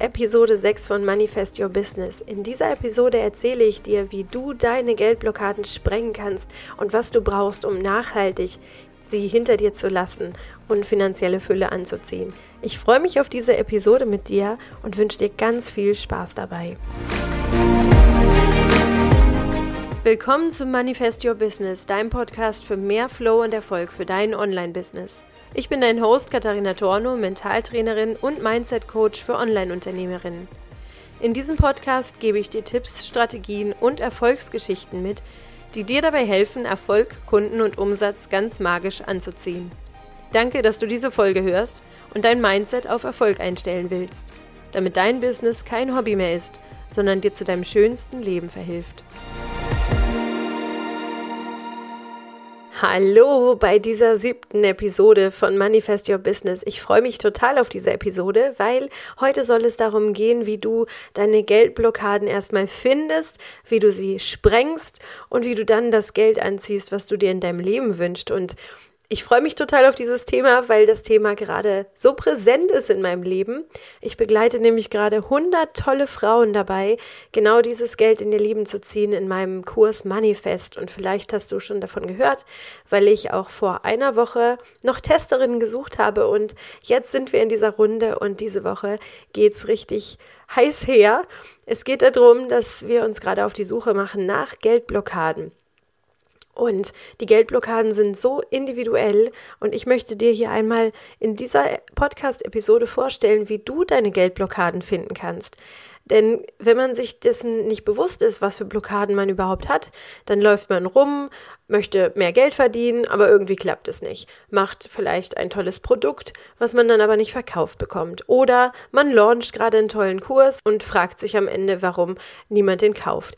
Episode 6 von Manifest Your Business. In dieser Episode erzähle ich dir, wie du deine Geldblockaden sprengen kannst und was du brauchst, um nachhaltig sie hinter dir zu lassen und finanzielle Fülle anzuziehen. Ich freue mich auf diese Episode mit dir und wünsche dir ganz viel Spaß dabei. Willkommen zum Manifest Your Business, deinem Podcast für mehr Flow und Erfolg für dein Online-Business. Ich bin dein Host Katharina Torno, Mentaltrainerin und Mindset-Coach für Online-Unternehmerinnen. In diesem Podcast gebe ich dir Tipps, Strategien und Erfolgsgeschichten mit, die dir dabei helfen, Erfolg, Kunden und Umsatz ganz magisch anzuziehen. Danke, dass du diese Folge hörst und dein Mindset auf Erfolg einstellen willst, damit dein Business kein Hobby mehr ist, sondern dir zu deinem schönsten Leben verhilft. Hallo bei dieser siebten Episode von Manifest Your Business. Ich freue mich total auf diese Episode, weil heute soll es darum gehen, wie du deine Geldblockaden erstmal findest, wie du sie sprengst und wie du dann das Geld anziehst, was du dir in deinem Leben wünschst. Und ich freue mich total auf dieses Thema, weil das Thema gerade so präsent ist in meinem Leben. Ich begleite nämlich gerade 100 tolle Frauen dabei, genau dieses Geld in ihr Leben zu ziehen in meinem Kurs Manifest. Und vielleicht hast du schon davon gehört, weil ich auch vor einer Woche noch Testerinnen gesucht habe. Und jetzt sind wir in dieser Runde und diese Woche geht's richtig heiß her. Es geht darum, dass wir uns gerade auf die Suche machen nach Geldblockaden. Und die Geldblockaden sind so individuell und ich möchte dir hier einmal in dieser Podcast-Episode vorstellen, wie du deine Geldblockaden finden kannst. Denn wenn man sich dessen nicht bewusst ist, was für Blockaden man überhaupt hat, dann läuft man rum, möchte mehr Geld verdienen, aber irgendwie klappt es nicht. Macht vielleicht ein tolles Produkt, was man dann aber nicht verkauft bekommt. Oder man launcht gerade einen tollen Kurs und fragt sich am Ende, warum niemand den kauft.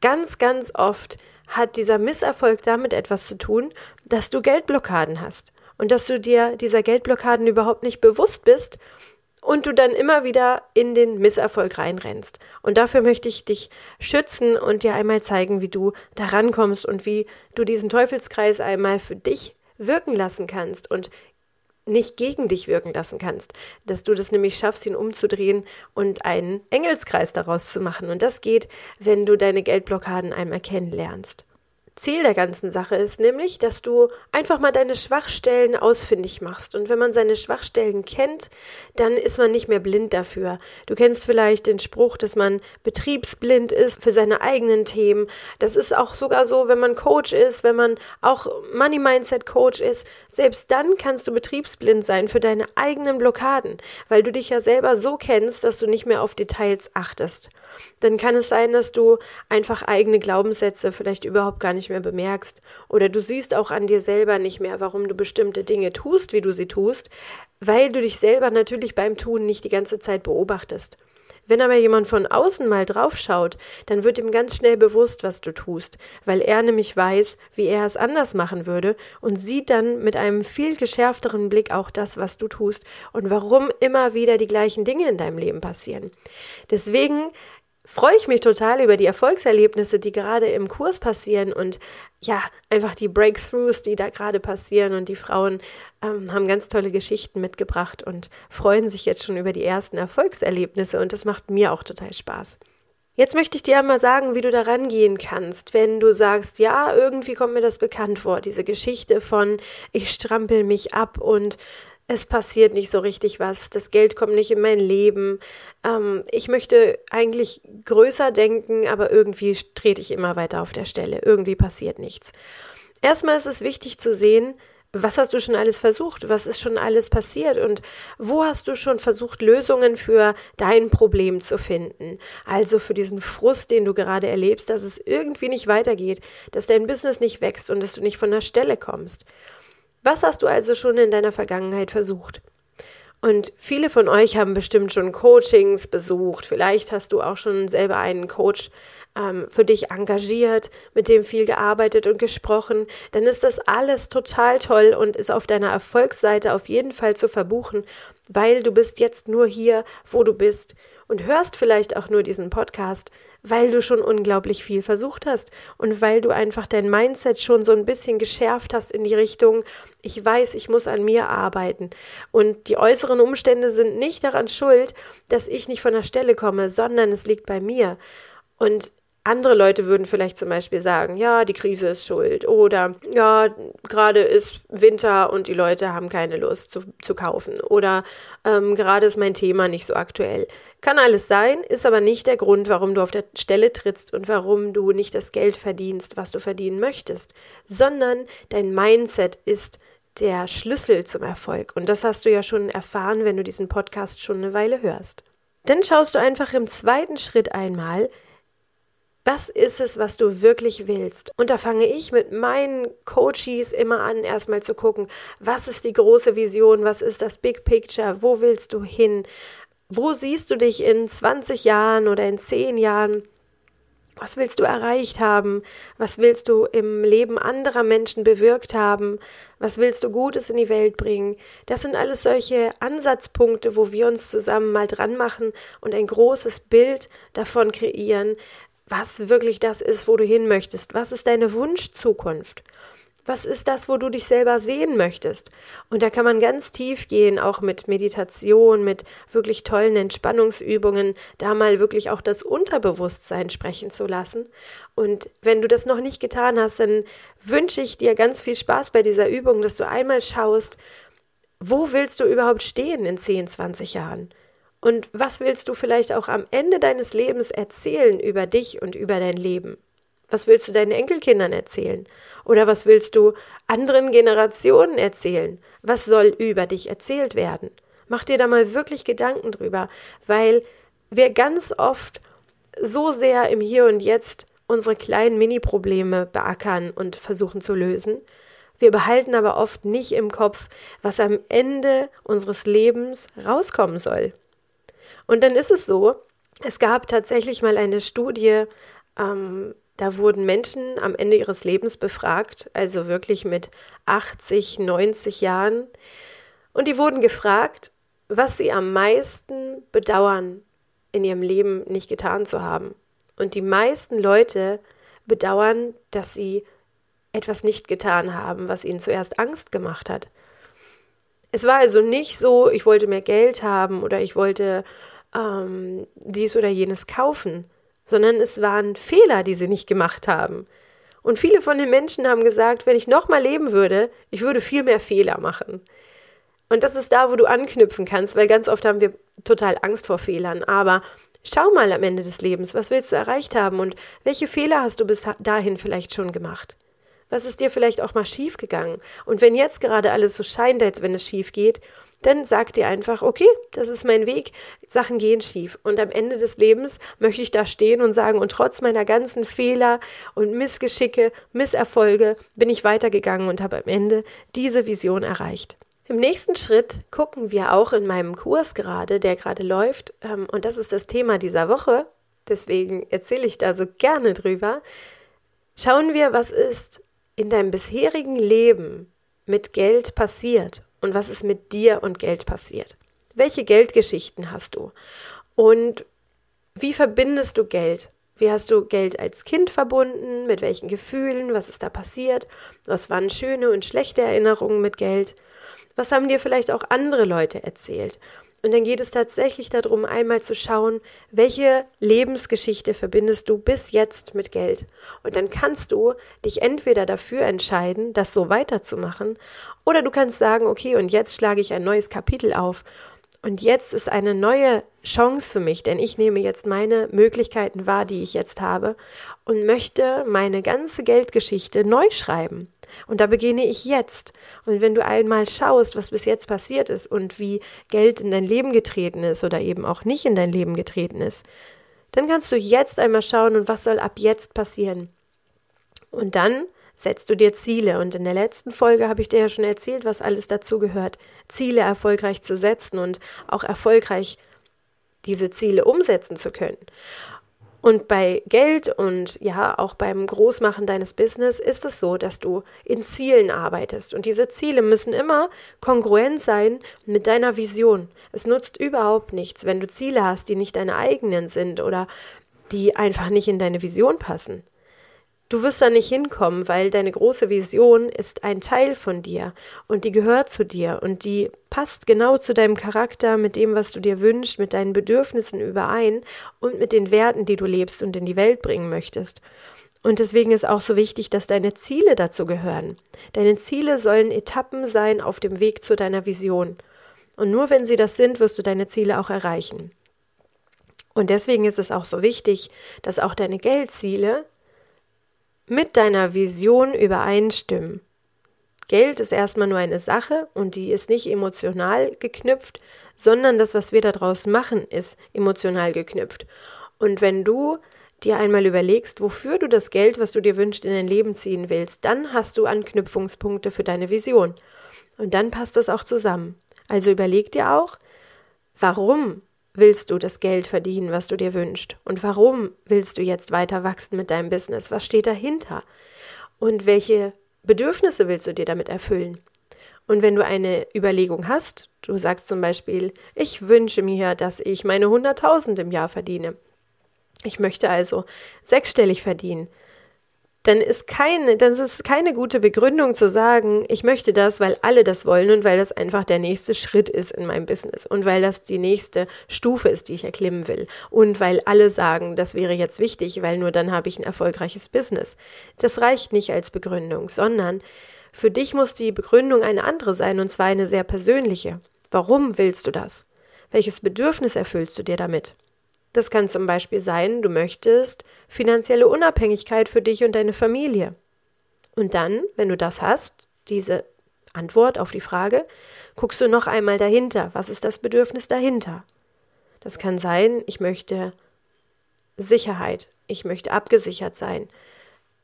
Ganz, ganz oft hat dieser Misserfolg damit etwas zu tun, dass du Geldblockaden hast und dass du dir dieser Geldblockaden überhaupt nicht bewusst bist und du dann immer wieder in den Misserfolg reinrennst. Und dafür möchte ich dich schützen und dir einmal zeigen, wie du da rankommst und wie du diesen Teufelskreis einmal für dich wirken lassen kannst und nicht gegen dich wirken lassen kannst, dass du das nämlich schaffst, ihn umzudrehen und einen Engelskreis daraus zu machen. Und das geht, wenn du deine Geldblockaden einmal kennenlernst. Ziel der ganzen Sache ist nämlich, dass du einfach mal deine Schwachstellen ausfindig machst. Und wenn man seine Schwachstellen kennt, dann ist man nicht mehr blind dafür. Du kennst vielleicht den Spruch, dass man betriebsblind ist für seine eigenen Themen. Das ist auch sogar so, wenn man Coach ist, wenn man auch Money Mindset Coach ist. Selbst dann kannst du betriebsblind sein für deine eigenen Blockaden, weil du dich ja selber so kennst, dass du nicht mehr auf Details achtest dann kann es sein, dass du einfach eigene Glaubenssätze vielleicht überhaupt gar nicht mehr bemerkst oder du siehst auch an dir selber nicht mehr, warum du bestimmte Dinge tust, wie du sie tust, weil du dich selber natürlich beim Tun nicht die ganze Zeit beobachtest. Wenn aber jemand von außen mal draufschaut, dann wird ihm ganz schnell bewusst, was du tust, weil er nämlich weiß, wie er es anders machen würde und sieht dann mit einem viel geschärfteren Blick auch das, was du tust und warum immer wieder die gleichen Dinge in deinem Leben passieren. Deswegen freue ich mich total über die Erfolgserlebnisse, die gerade im Kurs passieren und ja, einfach die Breakthroughs, die da gerade passieren und die Frauen ähm, haben ganz tolle Geschichten mitgebracht und freuen sich jetzt schon über die ersten Erfolgserlebnisse und das macht mir auch total Spaß. Jetzt möchte ich dir einmal sagen, wie du da rangehen kannst, wenn du sagst, ja, irgendwie kommt mir das bekannt vor, diese Geschichte von ich strampel mich ab und es passiert nicht so richtig was, das Geld kommt nicht in mein Leben. Ähm, ich möchte eigentlich größer denken, aber irgendwie trete ich immer weiter auf der Stelle. Irgendwie passiert nichts. Erstmal ist es wichtig zu sehen, was hast du schon alles versucht? Was ist schon alles passiert? Und wo hast du schon versucht, Lösungen für dein Problem zu finden? Also für diesen Frust, den du gerade erlebst, dass es irgendwie nicht weitergeht, dass dein Business nicht wächst und dass du nicht von der Stelle kommst. Was hast du also schon in deiner Vergangenheit versucht? Und viele von euch haben bestimmt schon Coachings besucht. Vielleicht hast du auch schon selber einen Coach ähm, für dich engagiert, mit dem viel gearbeitet und gesprochen. Dann ist das alles total toll und ist auf deiner Erfolgsseite auf jeden Fall zu verbuchen, weil du bist jetzt nur hier, wo du bist und hörst vielleicht auch nur diesen Podcast, weil du schon unglaublich viel versucht hast und weil du einfach dein Mindset schon so ein bisschen geschärft hast in die Richtung, ich weiß, ich muss an mir arbeiten. Und die äußeren Umstände sind nicht daran schuld, dass ich nicht von der Stelle komme, sondern es liegt bei mir. Und andere Leute würden vielleicht zum Beispiel sagen, ja, die Krise ist schuld oder ja, gerade ist Winter und die Leute haben keine Lust zu, zu kaufen oder ähm, gerade ist mein Thema nicht so aktuell. Kann alles sein, ist aber nicht der Grund, warum du auf der Stelle trittst und warum du nicht das Geld verdienst, was du verdienen möchtest, sondern dein Mindset ist der Schlüssel zum Erfolg. Und das hast du ja schon erfahren, wenn du diesen Podcast schon eine Weile hörst. Dann schaust du einfach im zweiten Schritt einmal, was ist es, was du wirklich willst? Und da fange ich mit meinen Coaches immer an, erstmal zu gucken, was ist die große Vision, was ist das Big Picture, wo willst du hin? Wo siehst du dich in 20 Jahren oder in 10 Jahren? Was willst du erreicht haben? Was willst du im Leben anderer Menschen bewirkt haben? Was willst du Gutes in die Welt bringen? Das sind alles solche Ansatzpunkte, wo wir uns zusammen mal dran machen und ein großes Bild davon kreieren, was wirklich das ist, wo du hin möchtest. Was ist deine Wunschzukunft? Was ist das, wo du dich selber sehen möchtest? Und da kann man ganz tief gehen, auch mit Meditation, mit wirklich tollen Entspannungsübungen, da mal wirklich auch das Unterbewusstsein sprechen zu lassen. Und wenn du das noch nicht getan hast, dann wünsche ich dir ganz viel Spaß bei dieser Übung, dass du einmal schaust, wo willst du überhaupt stehen in 10, 20 Jahren? Und was willst du vielleicht auch am Ende deines Lebens erzählen über dich und über dein Leben? Was willst du deinen Enkelkindern erzählen? Oder was willst du anderen Generationen erzählen? Was soll über dich erzählt werden? Mach dir da mal wirklich Gedanken drüber, weil wir ganz oft so sehr im Hier und Jetzt unsere kleinen Mini-Probleme beackern und versuchen zu lösen. Wir behalten aber oft nicht im Kopf, was am Ende unseres Lebens rauskommen soll. Und dann ist es so, es gab tatsächlich mal eine Studie, ähm, da wurden Menschen am Ende ihres Lebens befragt, also wirklich mit 80, 90 Jahren. Und die wurden gefragt, was sie am meisten bedauern, in ihrem Leben nicht getan zu haben. Und die meisten Leute bedauern, dass sie etwas nicht getan haben, was ihnen zuerst Angst gemacht hat. Es war also nicht so, ich wollte mehr Geld haben oder ich wollte ähm, dies oder jenes kaufen, sondern es waren Fehler, die sie nicht gemacht haben. Und viele von den Menschen haben gesagt, wenn ich nochmal leben würde, ich würde viel mehr Fehler machen. Und das ist da, wo du anknüpfen kannst, weil ganz oft haben wir total Angst vor Fehlern. Aber schau mal am Ende des Lebens, was willst du erreicht haben und welche Fehler hast du bis dahin vielleicht schon gemacht? Was ist dir vielleicht auch mal schief gegangen? Und wenn jetzt gerade alles so scheint, als wenn es schief geht, dann sag dir einfach, okay, das ist mein Weg, Sachen gehen schief. Und am Ende des Lebens möchte ich da stehen und sagen, und trotz meiner ganzen Fehler und Missgeschicke, Misserfolge bin ich weitergegangen und habe am Ende diese Vision erreicht. Im nächsten Schritt gucken wir auch in meinem Kurs gerade, der gerade läuft, ähm, und das ist das Thema dieser Woche, deswegen erzähle ich da so gerne drüber, schauen wir, was ist in deinem bisherigen Leben mit Geld passiert und was ist mit dir und Geld passiert. Welche Geldgeschichten hast du? Und wie verbindest du Geld? Wie hast du Geld als Kind verbunden? Mit welchen Gefühlen? Was ist da passiert? Was waren schöne und schlechte Erinnerungen mit Geld? Was haben dir vielleicht auch andere Leute erzählt? Und dann geht es tatsächlich darum, einmal zu schauen, welche Lebensgeschichte verbindest du bis jetzt mit Geld. Und dann kannst du dich entweder dafür entscheiden, das so weiterzumachen, oder du kannst sagen, okay, und jetzt schlage ich ein neues Kapitel auf. Und jetzt ist eine neue Chance für mich, denn ich nehme jetzt meine Möglichkeiten wahr, die ich jetzt habe, und möchte meine ganze Geldgeschichte neu schreiben. Und da beginne ich jetzt. Und wenn du einmal schaust, was bis jetzt passiert ist und wie Geld in dein Leben getreten ist oder eben auch nicht in dein Leben getreten ist, dann kannst du jetzt einmal schauen und was soll ab jetzt passieren. Und dann setzt du dir Ziele. Und in der letzten Folge habe ich dir ja schon erzählt, was alles dazu gehört, Ziele erfolgreich zu setzen und auch erfolgreich diese Ziele umsetzen zu können. Und bei Geld und ja, auch beim Großmachen deines Business ist es so, dass du in Zielen arbeitest. Und diese Ziele müssen immer kongruent sein mit deiner Vision. Es nutzt überhaupt nichts, wenn du Ziele hast, die nicht deine eigenen sind oder die einfach nicht in deine Vision passen. Du wirst da nicht hinkommen, weil deine große Vision ist ein Teil von dir und die gehört zu dir und die passt genau zu deinem Charakter, mit dem, was du dir wünschst, mit deinen Bedürfnissen überein und mit den Werten, die du lebst und in die Welt bringen möchtest. Und deswegen ist auch so wichtig, dass deine Ziele dazu gehören. Deine Ziele sollen Etappen sein auf dem Weg zu deiner Vision. Und nur wenn sie das sind, wirst du deine Ziele auch erreichen. Und deswegen ist es auch so wichtig, dass auch deine Geldziele mit deiner Vision übereinstimmen. Geld ist erstmal nur eine Sache und die ist nicht emotional geknüpft, sondern das, was wir daraus machen, ist emotional geknüpft. Und wenn du dir einmal überlegst, wofür du das Geld, was du dir wünschst, in dein Leben ziehen willst, dann hast du Anknüpfungspunkte für deine Vision. Und dann passt das auch zusammen. Also überleg dir auch, warum willst du das Geld verdienen, was du dir wünschst? Und warum willst du jetzt weiter wachsen mit deinem Business? Was steht dahinter? Und welche Bedürfnisse willst du dir damit erfüllen? Und wenn du eine Überlegung hast, du sagst zum Beispiel, ich wünsche mir, dass ich meine 100.000 im Jahr verdiene. Ich möchte also sechsstellig verdienen dann ist keine, dann ist keine gute Begründung zu sagen, ich möchte das, weil alle das wollen und weil das einfach der nächste Schritt ist in meinem Business und weil das die nächste Stufe ist, die ich erklimmen will und weil alle sagen, das wäre jetzt wichtig, weil nur dann habe ich ein erfolgreiches Business. Das reicht nicht als Begründung, sondern für dich muss die Begründung eine andere sein und zwar eine sehr persönliche. Warum willst du das? Welches Bedürfnis erfüllst du dir damit? Das kann zum Beispiel sein, du möchtest finanzielle Unabhängigkeit für dich und deine Familie. Und dann, wenn du das hast, diese Antwort auf die Frage, guckst du noch einmal dahinter. Was ist das Bedürfnis dahinter? Das kann sein, ich möchte Sicherheit, ich möchte abgesichert sein,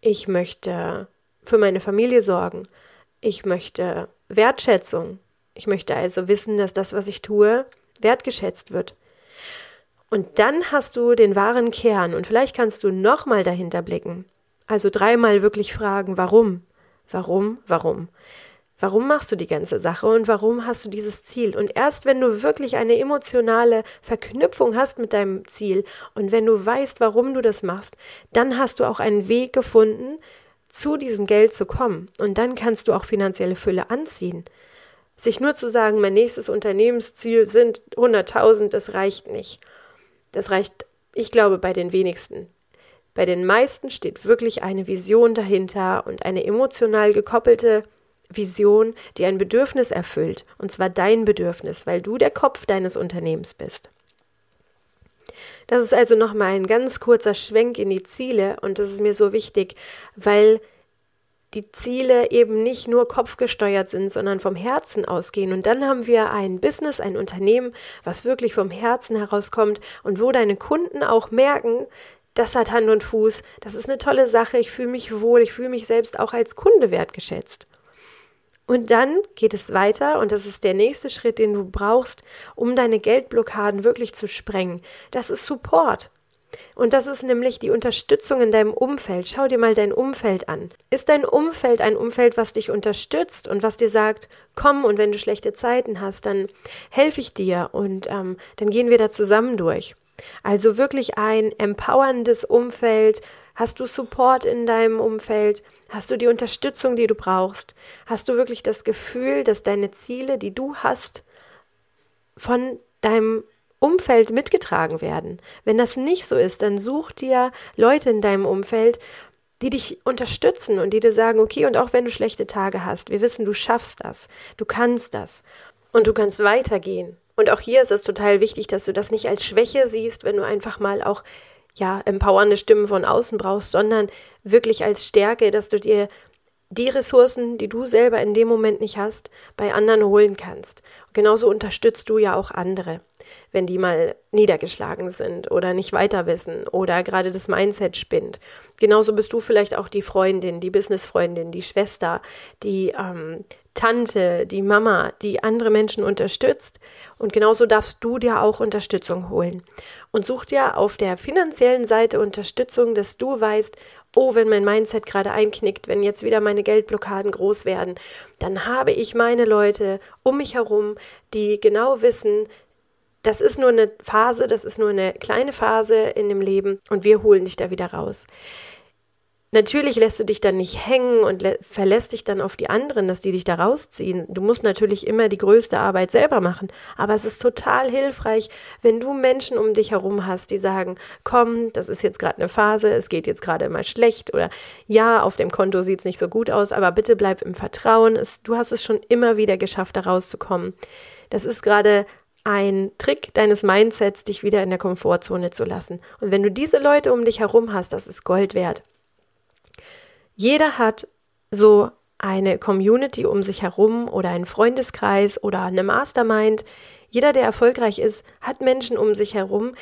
ich möchte für meine Familie sorgen, ich möchte Wertschätzung, ich möchte also wissen, dass das, was ich tue, wertgeschätzt wird. Und dann hast du den wahren Kern und vielleicht kannst du nochmal dahinter blicken. Also dreimal wirklich fragen, warum? Warum? Warum? Warum machst du die ganze Sache und warum hast du dieses Ziel? Und erst wenn du wirklich eine emotionale Verknüpfung hast mit deinem Ziel und wenn du weißt, warum du das machst, dann hast du auch einen Weg gefunden, zu diesem Geld zu kommen. Und dann kannst du auch finanzielle Fülle anziehen. Sich nur zu sagen, mein nächstes Unternehmensziel sind 100.000, das reicht nicht. Das reicht, ich glaube, bei den wenigsten. Bei den meisten steht wirklich eine Vision dahinter und eine emotional gekoppelte Vision, die ein Bedürfnis erfüllt, und zwar dein Bedürfnis, weil du der Kopf deines Unternehmens bist. Das ist also nochmal ein ganz kurzer Schwenk in die Ziele und das ist mir so wichtig, weil die Ziele eben nicht nur kopfgesteuert sind, sondern vom Herzen ausgehen. Und dann haben wir ein Business, ein Unternehmen, was wirklich vom Herzen herauskommt und wo deine Kunden auch merken, das hat Hand und Fuß, das ist eine tolle Sache, ich fühle mich wohl, ich fühle mich selbst auch als Kunde wertgeschätzt. Und dann geht es weiter und das ist der nächste Schritt, den du brauchst, um deine Geldblockaden wirklich zu sprengen. Das ist Support. Und das ist nämlich die Unterstützung in deinem Umfeld. Schau dir mal dein Umfeld an. Ist dein Umfeld ein Umfeld, was dich unterstützt und was dir sagt, komm und wenn du schlechte Zeiten hast, dann helfe ich dir und ähm, dann gehen wir da zusammen durch. Also wirklich ein empowerndes Umfeld. Hast du Support in deinem Umfeld? Hast du die Unterstützung, die du brauchst? Hast du wirklich das Gefühl, dass deine Ziele, die du hast, von deinem Umfeld mitgetragen werden. Wenn das nicht so ist, dann such dir Leute in deinem Umfeld, die dich unterstützen und die dir sagen, okay, und auch wenn du schlechte Tage hast, wir wissen, du schaffst das, du kannst das und du kannst weitergehen. Und auch hier ist es total wichtig, dass du das nicht als Schwäche siehst, wenn du einfach mal auch ja empowernde Stimmen von außen brauchst, sondern wirklich als Stärke, dass du dir die Ressourcen, die du selber in dem Moment nicht hast, bei anderen holen kannst. Genauso unterstützt du ja auch andere wenn die mal niedergeschlagen sind oder nicht weiter wissen oder gerade das Mindset spinnt. Genauso bist du vielleicht auch die Freundin, die Businessfreundin, die Schwester, die ähm, Tante, die Mama, die andere Menschen unterstützt. Und genauso darfst du dir auch Unterstützung holen. Und such dir auf der finanziellen Seite Unterstützung, dass du weißt, oh, wenn mein Mindset gerade einknickt, wenn jetzt wieder meine Geldblockaden groß werden, dann habe ich meine Leute um mich herum, die genau wissen, das ist nur eine Phase, das ist nur eine kleine Phase in dem Leben und wir holen dich da wieder raus. Natürlich lässt du dich dann nicht hängen und verlässt dich dann auf die anderen, dass die dich da rausziehen. Du musst natürlich immer die größte Arbeit selber machen. Aber es ist total hilfreich, wenn du Menschen um dich herum hast, die sagen, komm, das ist jetzt gerade eine Phase, es geht jetzt gerade immer schlecht oder ja, auf dem Konto sieht es nicht so gut aus, aber bitte bleib im Vertrauen. Es, du hast es schon immer wieder geschafft, da rauszukommen. Das ist gerade ein Trick deines Mindsets, dich wieder in der Komfortzone zu lassen. Und wenn du diese Leute um dich herum hast, das ist Gold wert. Jeder hat so eine Community um sich herum oder einen Freundeskreis oder eine Mastermind. Jeder, der erfolgreich ist, hat Menschen um sich herum,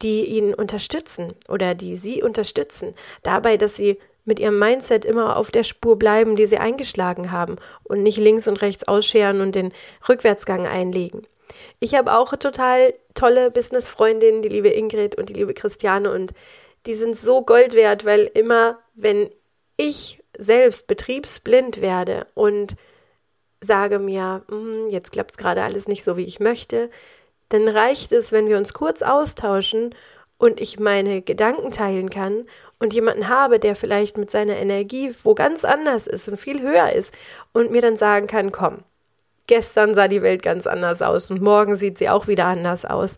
die ihn unterstützen oder die sie unterstützen. Dabei, dass sie mit ihrem Mindset immer auf der Spur bleiben, die sie eingeschlagen haben und nicht links und rechts ausscheren und den Rückwärtsgang einlegen. Ich habe auch total tolle Business-Freundinnen, die liebe Ingrid und die liebe Christiane und die sind so Gold wert, weil immer, wenn ich selbst betriebsblind werde und sage mir, hm, jetzt klappt es gerade alles nicht so, wie ich möchte, dann reicht es, wenn wir uns kurz austauschen und ich meine Gedanken teilen kann und jemanden habe, der vielleicht mit seiner Energie wo ganz anders ist und viel höher ist und mir dann sagen kann, komm, gestern sah die Welt ganz anders aus und morgen sieht sie auch wieder anders aus.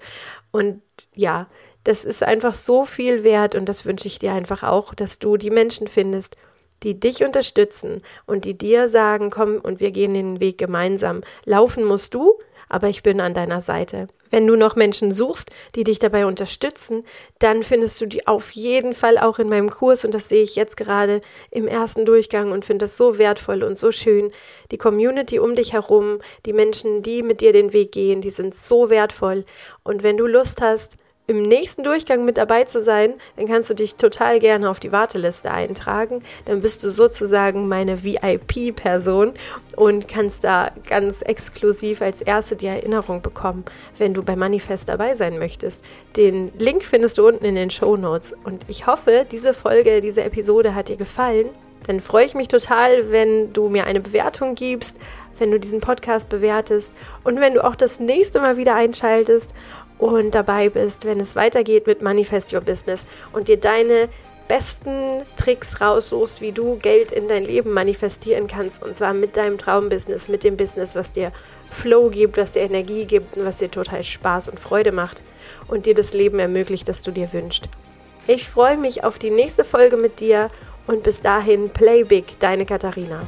Und ja, das ist einfach so viel wert und das wünsche ich dir einfach auch, dass du die Menschen findest, die dich unterstützen und die dir sagen, komm und wir gehen den Weg gemeinsam. Laufen musst du, aber ich bin an deiner Seite. Wenn du noch Menschen suchst, die dich dabei unterstützen, dann findest du die auf jeden Fall auch in meinem Kurs und das sehe ich jetzt gerade im ersten Durchgang und finde das so wertvoll und so schön. Die Community um dich herum, die Menschen, die mit dir den Weg gehen, die sind so wertvoll und wenn du Lust hast, im nächsten Durchgang mit dabei zu sein, dann kannst du dich total gerne auf die Warteliste eintragen. Dann bist du sozusagen meine VIP-Person und kannst da ganz exklusiv als erste die Erinnerung bekommen, wenn du bei Manifest dabei sein möchtest. Den Link findest du unten in den Show Notes. Und ich hoffe, diese Folge, diese Episode hat dir gefallen. Dann freue ich mich total, wenn du mir eine Bewertung gibst, wenn du diesen Podcast bewertest und wenn du auch das nächste Mal wieder einschaltest und dabei bist, wenn es weitergeht mit Manifest Your Business und dir deine besten Tricks raussuchst, wie du Geld in dein Leben manifestieren kannst und zwar mit deinem Traumbusiness, mit dem Business, was dir Flow gibt, was dir Energie gibt und was dir total Spaß und Freude macht und dir das Leben ermöglicht, das du dir wünschst. Ich freue mich auf die nächste Folge mit dir und bis dahin Play Big, deine Katharina.